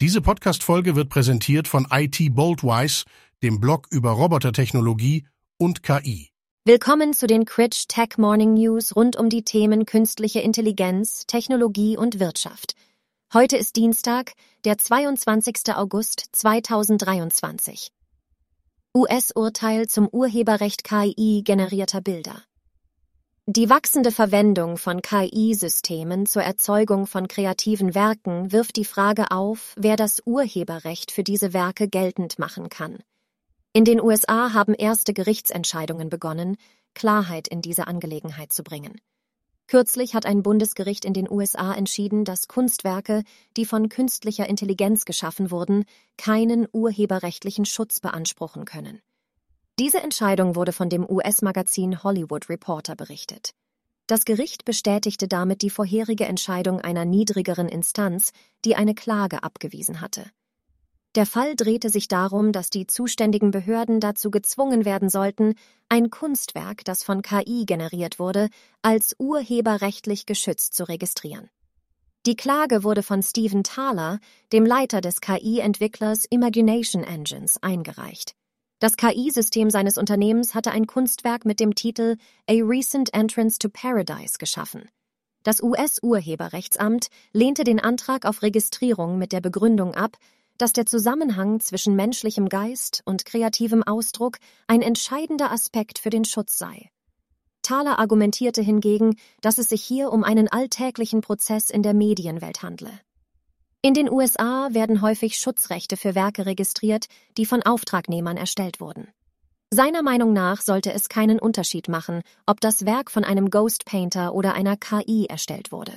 Diese Podcast-Folge wird präsentiert von IT Boldwise, dem Blog über Robotertechnologie und KI. Willkommen zu den Critch Tech Morning News rund um die Themen künstliche Intelligenz, Technologie und Wirtschaft. Heute ist Dienstag, der 22. August 2023. US-Urteil zum Urheberrecht KI generierter Bilder. Die wachsende Verwendung von KI-Systemen zur Erzeugung von kreativen Werken wirft die Frage auf, wer das Urheberrecht für diese Werke geltend machen kann. In den USA haben erste Gerichtsentscheidungen begonnen, Klarheit in diese Angelegenheit zu bringen. Kürzlich hat ein Bundesgericht in den USA entschieden, dass Kunstwerke, die von künstlicher Intelligenz geschaffen wurden, keinen urheberrechtlichen Schutz beanspruchen können. Diese Entscheidung wurde von dem US-Magazin Hollywood Reporter berichtet. Das Gericht bestätigte damit die vorherige Entscheidung einer niedrigeren Instanz, die eine Klage abgewiesen hatte. Der Fall drehte sich darum, dass die zuständigen Behörden dazu gezwungen werden sollten, ein Kunstwerk, das von KI generiert wurde, als urheberrechtlich geschützt zu registrieren. Die Klage wurde von Stephen Thaler, dem Leiter des KI-Entwicklers Imagination Engines, eingereicht. Das KI-System seines Unternehmens hatte ein Kunstwerk mit dem Titel A Recent Entrance to Paradise geschaffen. Das US-Urheberrechtsamt lehnte den Antrag auf Registrierung mit der Begründung ab, dass der Zusammenhang zwischen menschlichem Geist und kreativem Ausdruck ein entscheidender Aspekt für den Schutz sei. Thaler argumentierte hingegen, dass es sich hier um einen alltäglichen Prozess in der Medienwelt handle. In den USA werden häufig Schutzrechte für Werke registriert, die von Auftragnehmern erstellt wurden. Seiner Meinung nach sollte es keinen Unterschied machen, ob das Werk von einem Ghost Painter oder einer KI erstellt wurde.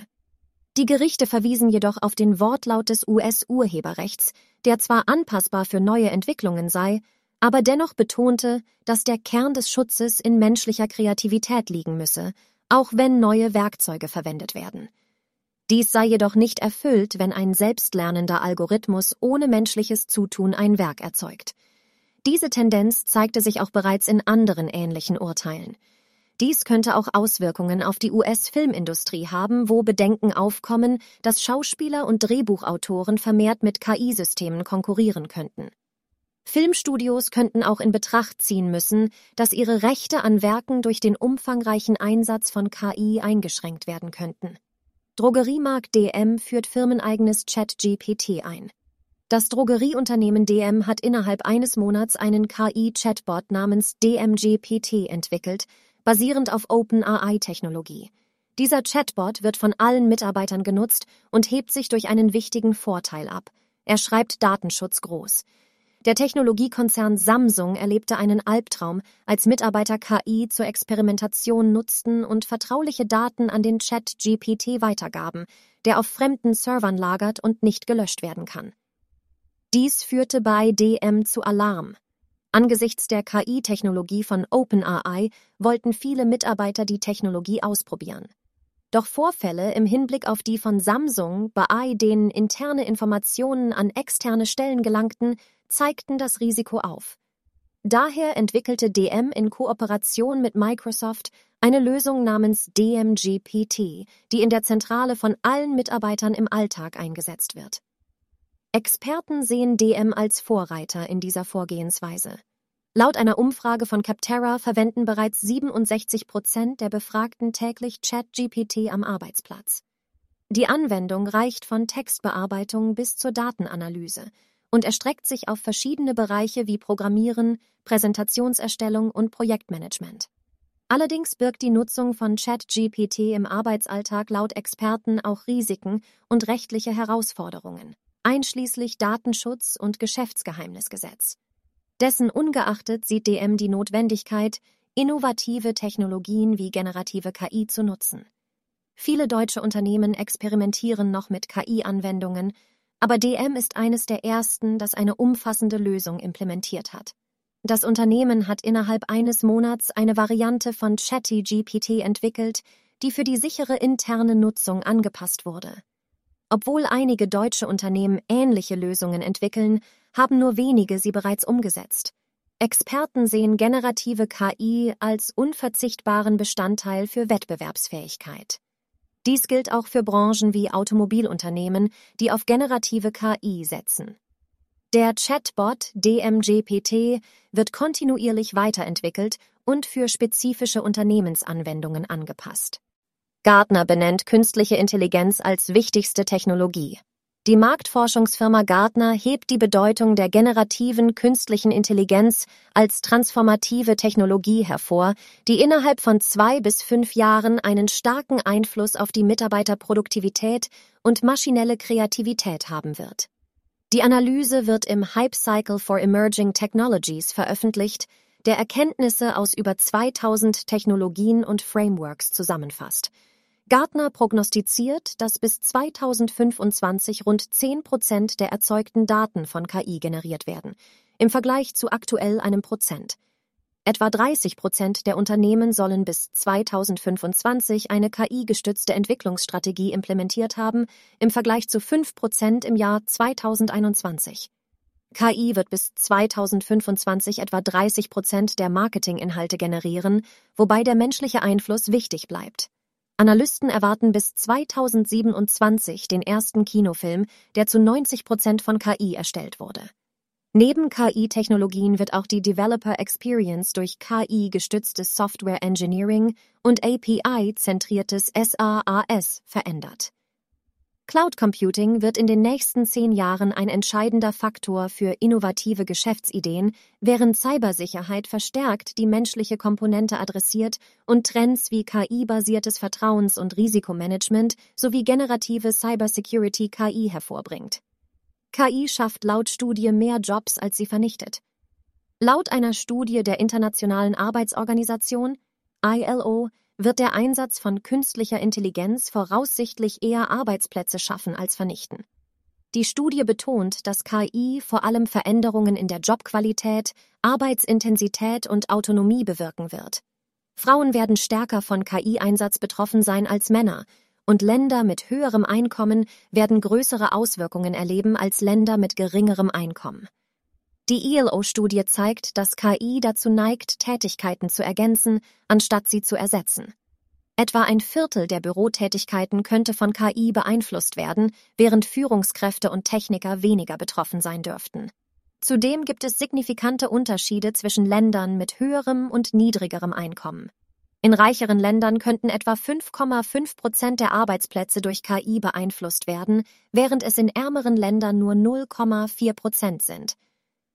Die Gerichte verwiesen jedoch auf den Wortlaut des US-Urheberrechts, der zwar anpassbar für neue Entwicklungen sei, aber dennoch betonte, dass der Kern des Schutzes in menschlicher Kreativität liegen müsse, auch wenn neue Werkzeuge verwendet werden. Dies sei jedoch nicht erfüllt, wenn ein selbstlernender Algorithmus ohne menschliches Zutun ein Werk erzeugt. Diese Tendenz zeigte sich auch bereits in anderen ähnlichen Urteilen. Dies könnte auch Auswirkungen auf die US-Filmindustrie haben, wo Bedenken aufkommen, dass Schauspieler und Drehbuchautoren vermehrt mit KI-Systemen konkurrieren könnten. Filmstudios könnten auch in Betracht ziehen müssen, dass ihre Rechte an Werken durch den umfangreichen Einsatz von KI eingeschränkt werden könnten. Drogeriemarkt DM führt firmeneigenes Chat-GPT ein. Das Drogerieunternehmen DM hat innerhalb eines Monats einen KI-Chatbot namens DMGPT entwickelt, basierend auf OpenAI-Technologie. Dieser Chatbot wird von allen Mitarbeitern genutzt und hebt sich durch einen wichtigen Vorteil ab. Er schreibt Datenschutz groß. Der Technologiekonzern Samsung erlebte einen Albtraum, als Mitarbeiter KI zur Experimentation nutzten und vertrauliche Daten an den Chat GPT weitergaben, der auf fremden Servern lagert und nicht gelöscht werden kann. Dies führte bei DM zu Alarm. Angesichts der KI-Technologie von OpenAI wollten viele Mitarbeiter die Technologie ausprobieren. Doch Vorfälle im Hinblick auf die von Samsung, bei denen interne Informationen an externe Stellen gelangten, zeigten das Risiko auf. Daher entwickelte DM in Kooperation mit Microsoft eine Lösung namens DMGPT, die in der Zentrale von allen Mitarbeitern im Alltag eingesetzt wird. Experten sehen DM als Vorreiter in dieser Vorgehensweise. Laut einer Umfrage von Capterra verwenden bereits 67 Prozent der Befragten täglich ChatGPT am Arbeitsplatz. Die Anwendung reicht von Textbearbeitung bis zur Datenanalyse und erstreckt sich auf verschiedene Bereiche wie Programmieren, Präsentationserstellung und Projektmanagement. Allerdings birgt die Nutzung von ChatGPT im Arbeitsalltag laut Experten auch Risiken und rechtliche Herausforderungen, einschließlich Datenschutz und Geschäftsgeheimnisgesetz. Dessen ungeachtet sieht DM die Notwendigkeit, innovative Technologien wie generative KI zu nutzen. Viele deutsche Unternehmen experimentieren noch mit KI-Anwendungen, aber DM ist eines der ersten, das eine umfassende Lösung implementiert hat. Das Unternehmen hat innerhalb eines Monats eine Variante von Chatty GPT entwickelt, die für die sichere interne Nutzung angepasst wurde. Obwohl einige deutsche Unternehmen ähnliche Lösungen entwickeln, haben nur wenige sie bereits umgesetzt. Experten sehen generative KI als unverzichtbaren Bestandteil für Wettbewerbsfähigkeit. Dies gilt auch für Branchen wie Automobilunternehmen, die auf generative KI setzen. Der Chatbot DMGPT wird kontinuierlich weiterentwickelt und für spezifische Unternehmensanwendungen angepasst. Gartner benennt künstliche Intelligenz als wichtigste Technologie. Die Marktforschungsfirma Gartner hebt die Bedeutung der generativen künstlichen Intelligenz als transformative Technologie hervor, die innerhalb von zwei bis fünf Jahren einen starken Einfluss auf die Mitarbeiterproduktivität und maschinelle Kreativität haben wird. Die Analyse wird im Hype Cycle for Emerging Technologies veröffentlicht, der Erkenntnisse aus über 2000 Technologien und Frameworks zusammenfasst – Gartner prognostiziert, dass bis 2025 rund 10 Prozent der erzeugten Daten von KI generiert werden, im Vergleich zu aktuell einem Prozent. Etwa 30 Prozent der Unternehmen sollen bis 2025 eine KI-gestützte Entwicklungsstrategie implementiert haben, im Vergleich zu 5 Prozent im Jahr 2021. KI wird bis 2025 etwa 30 Prozent der Marketinginhalte generieren, wobei der menschliche Einfluss wichtig bleibt. Analysten erwarten bis 2027 den ersten Kinofilm, der zu 90 Prozent von KI erstellt wurde. Neben KI-Technologien wird auch die Developer Experience durch KI-gestütztes Software Engineering und API-zentriertes SaaS verändert. Cloud Computing wird in den nächsten zehn Jahren ein entscheidender Faktor für innovative Geschäftsideen, während Cybersicherheit verstärkt die menschliche Komponente adressiert und Trends wie KI-basiertes Vertrauens- und Risikomanagement sowie generative Cybersecurity KI hervorbringt. KI schafft laut Studie mehr Jobs, als sie vernichtet. Laut einer Studie der Internationalen Arbeitsorganisation ILO wird der Einsatz von künstlicher Intelligenz voraussichtlich eher Arbeitsplätze schaffen als vernichten. Die Studie betont, dass KI vor allem Veränderungen in der Jobqualität, Arbeitsintensität und Autonomie bewirken wird. Frauen werden stärker von KI-Einsatz betroffen sein als Männer, und Länder mit höherem Einkommen werden größere Auswirkungen erleben als Länder mit geringerem Einkommen. Die ILO-Studie zeigt, dass KI dazu neigt, Tätigkeiten zu ergänzen, anstatt sie zu ersetzen. Etwa ein Viertel der Bürotätigkeiten könnte von KI beeinflusst werden, während Führungskräfte und Techniker weniger betroffen sein dürften. Zudem gibt es signifikante Unterschiede zwischen Ländern mit höherem und niedrigerem Einkommen. In reicheren Ländern könnten etwa 5,5 Prozent der Arbeitsplätze durch KI beeinflusst werden, während es in ärmeren Ländern nur 0,4 Prozent sind.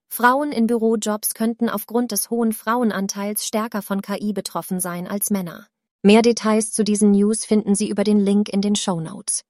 Frauen in Bürojobs könnten aufgrund des hohen Frauenanteils stärker von KI betroffen sein als Männer. Mehr Details zu diesen News finden Sie über den Link in den Show Notes.